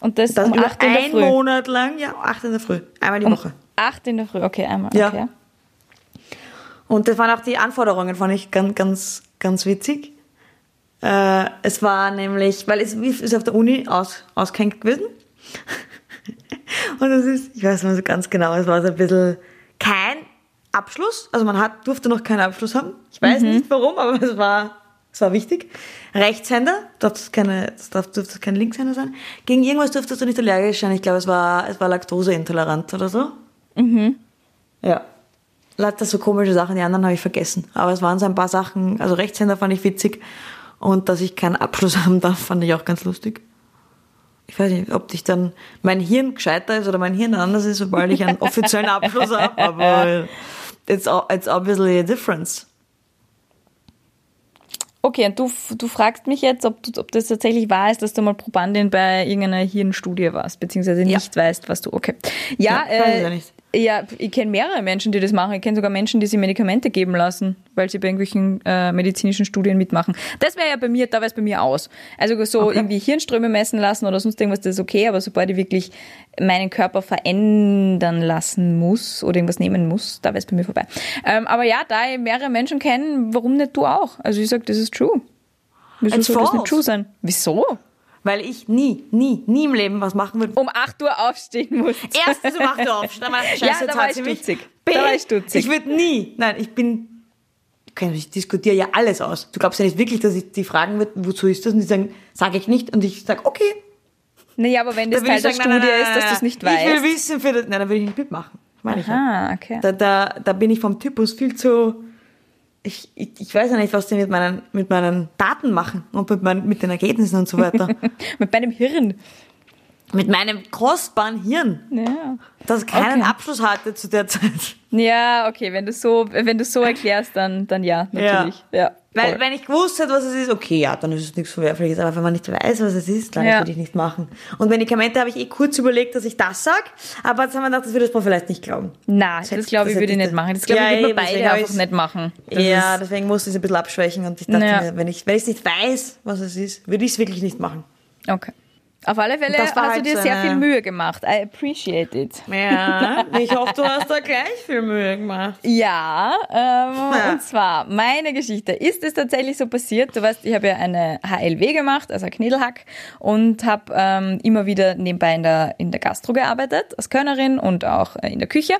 Speaker 2: Und das
Speaker 3: Das
Speaker 2: um
Speaker 3: über
Speaker 2: 8 in der Früh.
Speaker 3: Monat lang. Ja, 8 in der Früh. Einmal die
Speaker 2: Um
Speaker 3: Woche.
Speaker 2: 8 in der Früh, okay, einmal.
Speaker 3: Ja.
Speaker 2: Okay.
Speaker 3: Und das waren auch die Anforderungen, fand ich ganz, ganz, ganz witzig. Äh, es war nämlich, weil es ist auf der Uni aus, ausgehängt gewesen. Und es ist, ich weiß nicht so ganz genau, es war so ein bisschen kein Abschluss. Also man hat, durfte noch keinen Abschluss haben. Ich weiß nicht warum, aber es war, es war wichtig. Rechtshänder, keine, das darf, durfte kein Linkshänder sein. Gegen irgendwas durftest du nicht allergisch sein. Ich glaube, es war, es war Laktoseintolerant oder so. Ja. Lauter so komische Sachen, die anderen habe ich vergessen. Aber es waren so ein paar Sachen, also Rechtshänder fand ich witzig. Und dass ich keinen Abschluss haben darf, fand ich auch ganz lustig. Ich weiß nicht, ob dich dann mein Hirn gescheiter ist oder mein Hirn anders ist, sobald ich einen offiziellen Abschluss habe, aber it's, it's obviously a difference.
Speaker 2: Okay, und du, du fragst mich jetzt, ob, du, ob das tatsächlich wahr ist, dass du mal Probandin bei irgendeiner Hirnstudie warst, beziehungsweise
Speaker 3: Ja.
Speaker 2: nicht weißt, was du. Okay. Ja,
Speaker 3: Ja, weiß ich
Speaker 2: äh,
Speaker 3: ja nicht.
Speaker 2: Ja ich kenne mehrere Menschen, die das machen. Ich kenne sogar Menschen, die sich Medikamente geben lassen, weil sie bei irgendwelchen äh, medizinischen Studien mitmachen. Das wäre ja bei mir, da wäre es bei mir aus. Also so
Speaker 3: Okay.
Speaker 2: irgendwie Hirnströme messen lassen oder sonst irgendwas, das ist okay, aber sobald ich wirklich meinen Körper verändern lassen muss oder irgendwas nehmen muss, da wäre es bei mir vorbei. Ähm, aber ja, da ich mehrere Menschen kenne, warum nicht du auch? Also ich sage, das ist true. Wieso soll das nicht true sein? Wieso?
Speaker 3: Weil ich nie, nie, nie im Leben was machen würde.
Speaker 2: Um 8 Uhr aufstehen muss.
Speaker 3: Erstens, du machst auf. Dann machst du
Speaker 2: Ja,
Speaker 3: Scheiße,
Speaker 2: da war ich stutzig.
Speaker 3: B,
Speaker 2: Da war ich stutzig.
Speaker 3: Ich würde nie, nein, ich bin, ich diskutiere ja alles aus. Du glaubst ja nicht wirklich, dass ich die fragen wird, wozu ist das? Und die sagen, sage ich nicht. Und ich sage, okay.
Speaker 2: Naja, aber wenn das Teil
Speaker 3: würde
Speaker 2: der
Speaker 3: sagen, nein,
Speaker 2: Studie
Speaker 3: nein,
Speaker 2: ist,
Speaker 3: nein,
Speaker 2: dass du
Speaker 3: nein,
Speaker 2: es nicht
Speaker 3: nein. Ich will
Speaker 2: weißt.
Speaker 3: wissen, für das, nein, dann würde ich nicht mitmachen. Meine ich ja.
Speaker 2: Ah, okay.
Speaker 3: Da, da, da bin ich vom Typus viel zu, ich, ich, ich weiß ja nicht, was die mit meinen, mit meinen Daten machen und mit, meinen, mit den Ergebnissen und so weiter.
Speaker 2: Mit meinem Hirn.
Speaker 3: Mit meinem kostbaren Hirn,
Speaker 2: Ja.
Speaker 3: das keinen
Speaker 2: Okay.
Speaker 3: Abschluss hatte zu der Zeit.
Speaker 2: Ja, okay, wenn du so, wenn du so erklärst, dann, dann ja, natürlich. Ja.
Speaker 3: Weil,
Speaker 2: voll.
Speaker 3: wenn ich gewusst hätte, was es ist, okay, ja, dann ist es nichts Verwerfliches. Aber wenn man nicht weiß, was es ist, dann
Speaker 2: Ja.
Speaker 3: würde ich nicht machen. Und Medikamente habe ich eh kurz überlegt, dass ich das sag. Aber jetzt haben wir gedacht, das würde man vielleicht nicht glauben.
Speaker 2: Na,
Speaker 3: Das
Speaker 2: das, glaube ich,
Speaker 3: das
Speaker 2: würde ich nicht machen. Das glaube
Speaker 3: Ja,
Speaker 2: ich, würde man beide einfach nicht machen. Das
Speaker 3: ja, deswegen musste ich es ein bisschen abschwächen. Und ich dachte
Speaker 2: Ja.
Speaker 3: mir, wenn ich wenn ich es nicht weiß, was es ist, würde ich es wirklich nicht machen.
Speaker 2: Okay. Auf alle Fälle hast
Speaker 3: war
Speaker 2: du
Speaker 3: halt
Speaker 2: dir sehr viel Mühe gemacht. I appreciate it.
Speaker 3: Ja, ich hoffe, du hast da gleich viel Mühe gemacht.
Speaker 2: Ja, ähm,
Speaker 3: Ja.
Speaker 2: und zwar meine Geschichte. Ist es tatsächlich so passiert? Du weißt, ich habe ja eine HLW gemacht, also Knädelhack, und habe ähm, immer wieder nebenbei in der, in der Gastro gearbeitet, als Körnerin und auch äh, in der Küche.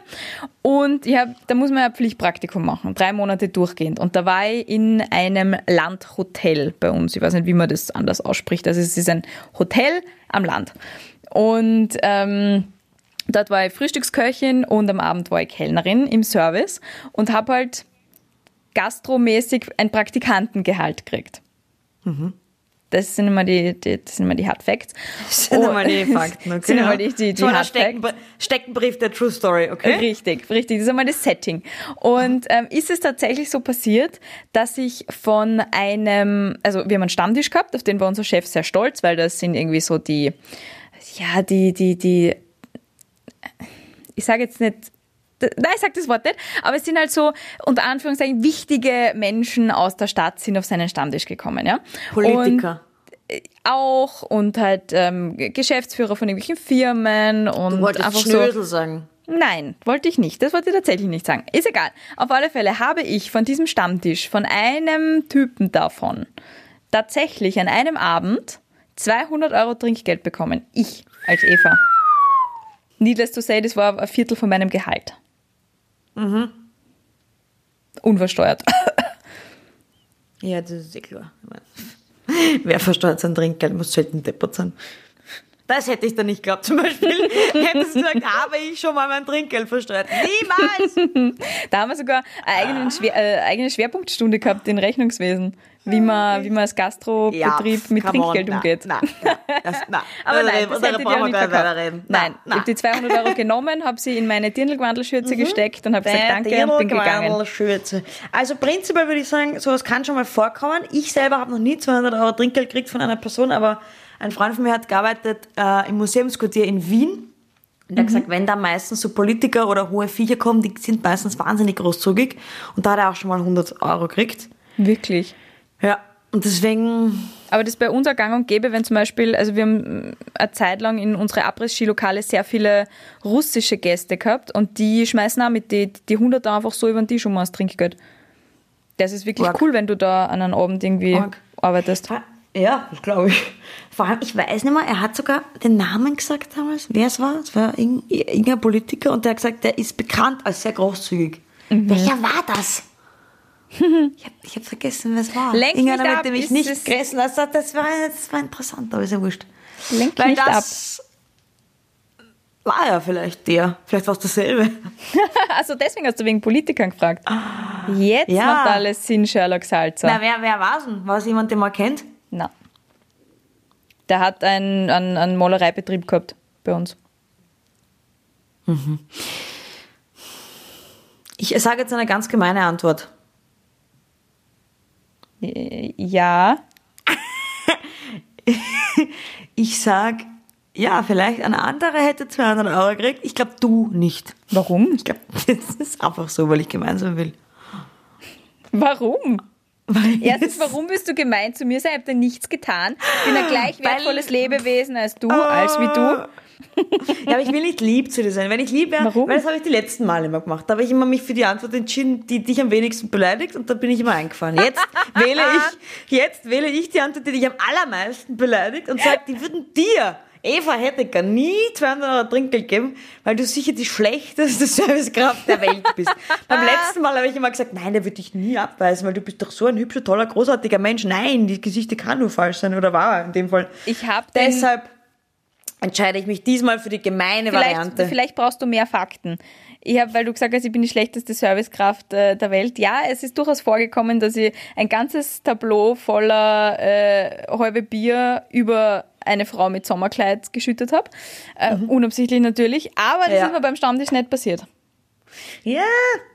Speaker 2: Und ich hab, da muss man ja Pflichtpraktikum machen, drei Monate durchgehend. Und da war ich in einem Landhotel bei uns. Ich weiß nicht, wie man das anders ausspricht. Also es ist ein Hotel am Land. Und ähm, Dort war ich Frühstücksköchin und am Abend war ich Kellnerin im Service und habe halt gastromäßig ein Praktikantengehalt gekriegt. Das sind immer die, die, das sind immer die Hard Facts.
Speaker 3: Das sind
Speaker 2: Oh,
Speaker 3: immer die Fakten, okay?
Speaker 2: Das sind immer die, die, die Hard Facts.
Speaker 3: Steckenbr Steckenbrief der True Story, okay?
Speaker 2: Richtig, richtig. Das ist einmal das Setting. Und ähm, ist es tatsächlich so passiert, dass ich von einem, also wir haben einen Stammtisch gehabt, auf den war unser Chef sehr stolz, weil das sind irgendwie so die, ja, die, die, die, ich sage jetzt nicht, Nein, ich sage das Wort nicht, aber es sind halt so, unter Anführungszeichen, wichtige Menschen aus der Stadt sind auf seinen Stammtisch gekommen, ja.
Speaker 3: Politiker.
Speaker 2: Und auch und halt ähm, Geschäftsführer von irgendwelchen Firmen und
Speaker 3: du wolltest
Speaker 2: einfach so.
Speaker 3: Schnösel sagen.
Speaker 2: Nein, wollte ich nicht. Das wollte ich tatsächlich nicht sagen. Ist egal. Auf alle Fälle habe ich von diesem Stammtisch, von einem Typen davon, tatsächlich an einem Abend 200 Euro Trinkgeld bekommen. Ich als Eva. Needless to say, das war ein Viertel von meinem Gehalt. Unversteuert.
Speaker 3: Ja, das ist eh klar. Wer versteuert sein Trinkgeld, muss selten deppert sein. Das hätte ich dann nicht geglaubt. Zum Beispiel hättest du gesagt, habe ich schon mal mein Trinkgeld versteuert. Niemals!
Speaker 2: Da haben wir sogar eine eigene, Schwer, äh, eigene Schwerpunktstunde gehabt in Rechnungswesen. Wie man, wie man als Gastrobetrieb mit
Speaker 3: come on,
Speaker 2: Trinkgeld
Speaker 3: na,
Speaker 2: umgeht.
Speaker 3: Na, na, das, na.
Speaker 2: Aber nein, das hättet ihr auch
Speaker 3: wir
Speaker 2: nicht verkauft.
Speaker 3: weiterreden.
Speaker 2: Nein,
Speaker 3: na.
Speaker 2: ich habe die 200 Euro genommen, habe sie in meine Dirndlgwandelschürze gesteckt und habe gesagt,
Speaker 3: Der
Speaker 2: danke und bin gegangen.
Speaker 3: Dirndl-Schürze. Also prinzipiell würde ich sagen, sowas kann schon mal vorkommen. Ich selber habe noch nie 200 Euro Trinkgeld gekriegt von einer Person, aber ein Freund von mir hat gearbeitet äh, im Museumsquartier in Wien. Und er hat gesagt, wenn da meistens so Politiker oder hohe Viecher kommen, die sind meistens wahnsinnig großzügig. Und da hat er auch schon mal 100 Euro gekriegt.
Speaker 2: Wirklich.
Speaker 3: Ja, und deswegen,
Speaker 2: Aber das ist bei uns auch gang und gäbe, wenn zum Beispiel, also wir haben mm, eine Zeit lang in unsere Abriss-Skilokale sehr viele russische Gäste gehabt und die schmeißen auch mit die, die 100 da einfach so über den Tisch um als Trinkgeld. Das ist wirklich
Speaker 3: Arg.
Speaker 2: cool, wenn du da an einem Abend irgendwie
Speaker 3: Arg.
Speaker 2: arbeitest.
Speaker 3: Ja, das glaube ich. Vor allem, ich weiß nicht mehr, er hat sogar den Namen gesagt damals, wer es war. Es war irgend- irgendein Politiker und der hat gesagt, der ist bekannt als sehr großzügig.
Speaker 2: Mhm.
Speaker 3: Welcher war das? ich habe ich hab vergessen, wer es war.
Speaker 2: Lenk
Speaker 3: Irgendeiner, mit
Speaker 2: ab,
Speaker 3: dem ich nicht
Speaker 2: es-
Speaker 3: gegessen habe. Das, das, war, das war interessant, aber ist ja wurscht.
Speaker 2: Lenk
Speaker 3: Weil
Speaker 2: nicht
Speaker 3: das war ja vielleicht der. Vielleicht war es dasselbe.
Speaker 2: Also deswegen hast du wegen Politikern gefragt. Jetzt
Speaker 3: Ja.
Speaker 2: macht alles Sinn, Sherlock Salzer.
Speaker 3: Na, wer, wer war es denn? War es jemand, den man kennt?
Speaker 2: Na. Der hat einen, einen, einen Malereibetrieb gehabt bei uns.
Speaker 3: Ich sage jetzt eine ganz gemeine Antwort.
Speaker 2: Äh, Ja.
Speaker 3: Ich sag, ja, vielleicht eine andere hätte 200 Euro gekriegt. Ich glaube, du nicht.
Speaker 2: Warum?
Speaker 3: Ich glaube, das ist einfach so, weil ich gemeinsam will.
Speaker 2: Warum?
Speaker 3: Weil
Speaker 2: Erstens, warum bist du gemein zu mir? Ich habe dir nichts getan. Ich bin ein gleich
Speaker 3: Weil-
Speaker 2: wertvolles Lebewesen als du, als wie du.
Speaker 3: Ja, aber ich will nicht lieb zu dir sein. Wenn ich lieb wäre, weil das habe ich die letzten Male immer gemacht. Da habe ich immer mich für die Antwort entschieden, die dich am wenigsten beleidigt und da bin ich immer eingefahren. Jetzt wähle ich, jetzt wähle ich die Antwort, die dich am allermeisten beleidigt und sage, die würden dir, Eva Hettecker, nie 200 Euro Trinkgeld geben, weil du sicher die schlechteste Servicekraft der Welt bist. Beim letzten Mal habe ich immer gesagt, nein, der wird dich nie abweisen, weil du bist doch so ein hübscher, toller, großartiger Mensch. Nein, die Geschichte kann nur falsch sein oder war in dem Fall.
Speaker 2: Ich habe.
Speaker 3: Deshalb entscheide ich mich diesmal für die gemeine
Speaker 2: Vielleicht,
Speaker 3: Variante.
Speaker 2: vielleicht brauchst du mehr Fakten. Ich habe, weil du gesagt hast, ich bin die schlechteste Servicekraft äh, der Welt. Ja, es ist durchaus vorgekommen, dass ich ein ganzes Tableau voller äh, halbe Bier über eine Frau mit Sommerkleid geschüttet habe. Äh, Unabsichtlich natürlich. Aber das
Speaker 3: Mhm. Ja.
Speaker 2: ist mir beim Stammtisch nicht passiert.
Speaker 3: Ja,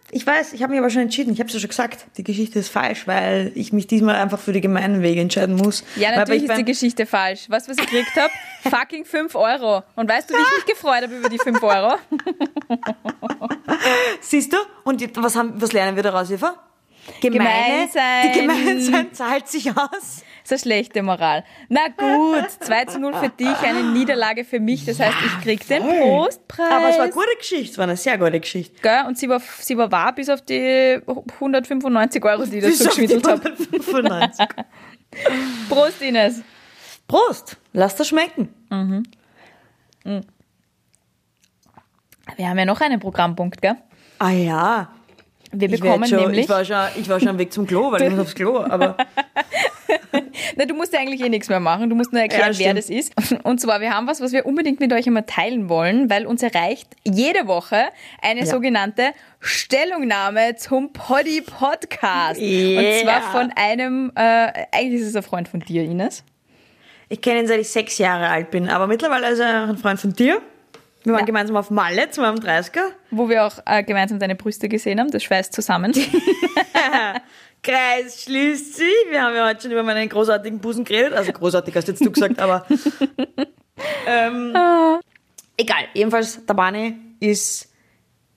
Speaker 3: ich weiß, ich habe mich aber schon entschieden. Ich habe es ja schon gesagt. Die Geschichte ist falsch, weil ich mich diesmal einfach für die gemeinen Wege entscheiden muss.
Speaker 2: Ja, natürlich
Speaker 3: ich
Speaker 2: ist die Geschichte falsch. Du, was ich gekriegt habe? Fucking 5 Euro. Und weißt du, wie ich mich gefreut habe über die 5 Euro?
Speaker 3: Siehst du? Und was, haben, was lernen wir daraus, Eva?
Speaker 2: Gemein sein.
Speaker 3: Die gemein sein zahlt sich aus.
Speaker 2: Das ist eine schlechte Moral. Na gut, 2 zu 0 für dich, eine Niederlage für mich. Das heißt, ich krieg den Prostpreis.
Speaker 3: Aber es war eine gute Geschichte. Es war eine sehr gute Geschichte.
Speaker 2: Gell? Und sie war, sie war wahr bis auf die 195 Euro, die ich dazu
Speaker 3: die
Speaker 2: geschmittelt habe.
Speaker 3: 195.
Speaker 2: Prost, Ines.
Speaker 3: Prost. Lass das schmecken.
Speaker 2: Wir haben ja noch einen Programmpunkt, gell?
Speaker 3: Ah ja.
Speaker 2: Wir
Speaker 3: Ich,
Speaker 2: bekommen
Speaker 3: jetzt schon,
Speaker 2: nämlich...
Speaker 3: ich, war schon, ich war schon am Weg zum Klo, weil ich muss aufs Klo. Aber
Speaker 2: Na, du musst ja eigentlich eh nichts mehr machen. Du musst nur erklären,
Speaker 3: Ja,
Speaker 2: wer das ist. Und zwar, wir haben was, was wir unbedingt mit euch einmal teilen wollen, weil uns erreicht jede Woche eine
Speaker 3: Ja.
Speaker 2: sogenannte Stellungnahme zum Poddy Podcast. Und
Speaker 3: Yeah.
Speaker 2: zwar von einem, äh, eigentlich ist es ein Freund von dir, Ines.
Speaker 3: ich kenne ihn, seit ich sechs Jahre alt bin. Aber mittlerweile ist er auch ein Freund von dir. Wir waren
Speaker 2: Ja.
Speaker 3: gemeinsam auf Malle zu meinem 30er.
Speaker 2: Wo wir auch äh, gemeinsam deine Brüste gesehen haben. Das schweißt zusammen.
Speaker 3: Kreis schließt sich. Wir haben ja heute schon über meinen großartigen Busen geredet. Also großartig hast jetzt du gesagt, aber. ähm, egal. Jedenfalls, der Bani ist.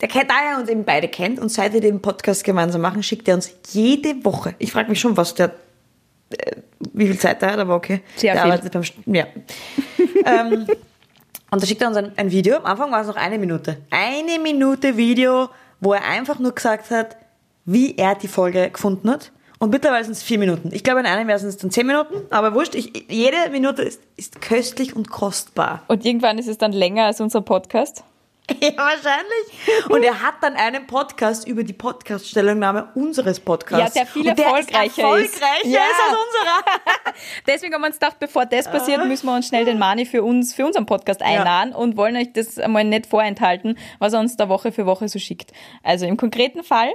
Speaker 3: Der kennt, da er uns eben beide kennt und seit wir den Podcast gemeinsam machen, schickt er uns jede Woche. Ich frage mich schon, was der. Äh, wie viel Zeit er hat, aber okay.
Speaker 2: Sehr
Speaker 3: der
Speaker 2: viel.
Speaker 3: arbeitet beim. Ja. ähm, und da schickt er uns ein, ein Video. Am Anfang war es noch eine Minute. Eine Minute Video, wo er einfach nur gesagt hat, wie er die Folge gefunden hat. Und mittlerweile sind es vier Minuten. Ich glaube, in einem Jahr sind es dann zehn Minuten, aber wurscht. Ich, jede Minute ist, ist köstlich und kostbar.
Speaker 2: Und irgendwann ist es dann länger als unser Podcast.
Speaker 3: Ja, wahrscheinlich. Und er hat dann einen Podcast über die Podcast-Stellungnahme unseres Podcasts.
Speaker 2: Ja, der viel
Speaker 3: der
Speaker 2: erfolgreicher
Speaker 3: ist. Erfolgreicher
Speaker 2: ist. Ja.
Speaker 3: ist als unserer.
Speaker 2: Deswegen haben wir uns gedacht, bevor das passiert, müssen wir uns schnell den Mani für uns, für unseren Podcast einladen und wollen euch das einmal nicht vorenthalten, was er uns da Woche für Woche so schickt. Also im konkreten Fall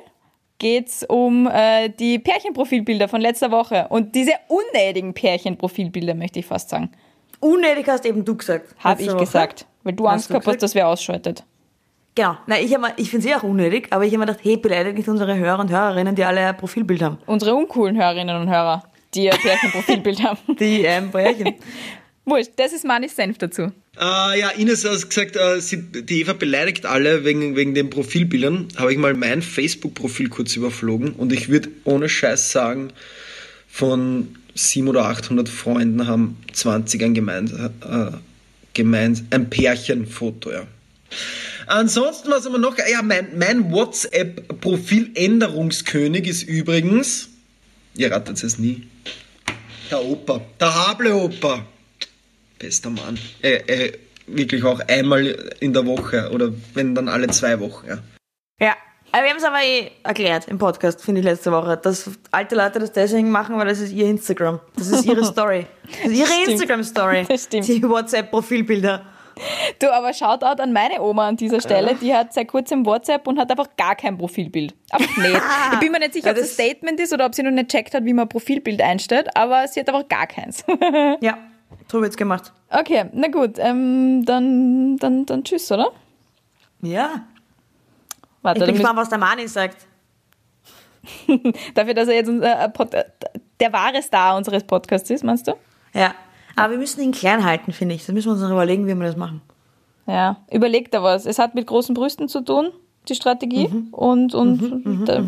Speaker 2: geht's um äh, die Pärchenprofilbilder von letzter Woche. Und diese unnötigen Pärchenprofilbilder, möchte ich fast sagen.
Speaker 3: Unnötig hast eben du gesagt.
Speaker 2: Habe ich
Speaker 3: Woche.
Speaker 2: gesagt. Weil du
Speaker 3: Hast
Speaker 2: Angst
Speaker 3: du
Speaker 2: gehabt hast,
Speaker 3: gesagt?
Speaker 2: dass wer ausschaltet.
Speaker 3: Genau. Nein, ich, mal- ich finde es eh auch unnötig, aber ich habe mir gedacht, hey, beleidigt nicht unsere Hörer und Hörerinnen, die alle ein Profilbild haben.
Speaker 2: Unsere uncoolen Hörerinnen und Hörer, die ein Pärchenprofilbild haben.
Speaker 3: Die ähm, Pärchen.
Speaker 2: Wurscht, das ist Manis Senf dazu.
Speaker 4: Äh, ja, Ines hat gesagt, äh, sie, die Eva beleidigt alle wegen, wegen den Profilbildern. Habe ich mal mein Facebook-Profil kurz überflogen und ich würde ohne Scheiß sagen, von 700 oder 800 Freunden haben 20 ein gemeint, äh, gemeint ein Pärchenfoto, ja. Ansonsten, was haben wir noch? Ja, mein, mein WhatsApp-Profiländerungskönig ist übrigens, ihr ratet es nie, der Opa, der Hable-Opa. Bester Mann. Äh, äh, wirklich auch einmal in der Woche oder wenn dann alle zwei Wochen, ja.
Speaker 3: Ja. Aber wir haben es aber eh erklärt im Podcast, finde ich, letzte Woche, dass alte Leute das deswegen machen, weil das ist ihr Instagram. Das ist ihre Story. Das ist ihre. Instagram-Story.
Speaker 2: Das stimmt.
Speaker 3: Die WhatsApp-Profilbilder.
Speaker 2: Du, aber Shoutout an meine Oma an dieser Stelle. Die hat seit kurzem WhatsApp und hat einfach gar kein Profilbild. Einfach nicht. Ich bin mir nicht sicher,
Speaker 3: Ja,
Speaker 2: ob das
Speaker 3: das-
Speaker 2: Statement ist oder ob sie noch nicht checkt hat, wie man ein Profilbild einstellt, aber sie hat einfach gar keins.
Speaker 3: Ja, so wird's gemacht.
Speaker 2: Okay, na gut, ähm, dann, dann, dann tschüss, oder?
Speaker 3: Ja.
Speaker 2: Warte,
Speaker 3: Ich bin gespannt, was der Mani sagt.
Speaker 2: dafür, dass er jetzt unser, äh, äh, der wahre Star unseres Podcasts ist, meinst du?
Speaker 3: Ja. Aber wir müssen ihn klein halten, finde ich. Da müssen wir uns noch überlegen, wie wir das machen.
Speaker 2: Ja, überlegt da was. Es hat mit großen Brüsten zu tun, die Strategie. Und, und da,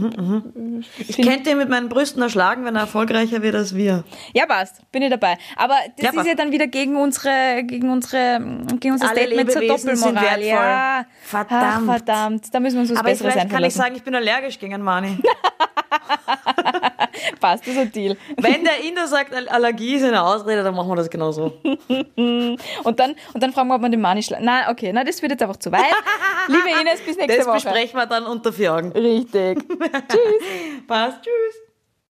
Speaker 3: Ich könnte ihn mit meinen Brüsten erschlagen, wenn er erfolgreicher wird als wir.
Speaker 2: Ja, passt, bin ich dabei. Aber das
Speaker 3: Ja,
Speaker 2: ist
Speaker 3: passt.
Speaker 2: ja dann wieder gegen unsere, gegen unsere, gegen unser
Speaker 3: Alle
Speaker 2: Statement zur
Speaker 3: Lebewesen sind
Speaker 2: Doppelmoral. Ja,
Speaker 3: Verdammt.
Speaker 2: Ach, verdammt. Da müssen wir uns was
Speaker 3: Aber
Speaker 2: Besseres
Speaker 3: vielleicht kann ich sagen, ich bin allergisch gegen einen Mani.
Speaker 2: Passt, das ist ein Deal.
Speaker 3: wenn der Inder sagt, All- Allergie ist eine Ausrede, dann machen wir das genauso.
Speaker 2: Und dann, und dann fragen wir, ob man den Mani schlägt. Nein, okay, na, das wird jetzt einfach zu weit. Liebe Ines, bis nächste
Speaker 3: Das
Speaker 2: Woche.
Speaker 3: besprechen wir dann unter vier Augen.
Speaker 2: Richtig.
Speaker 3: Passt, tschüss.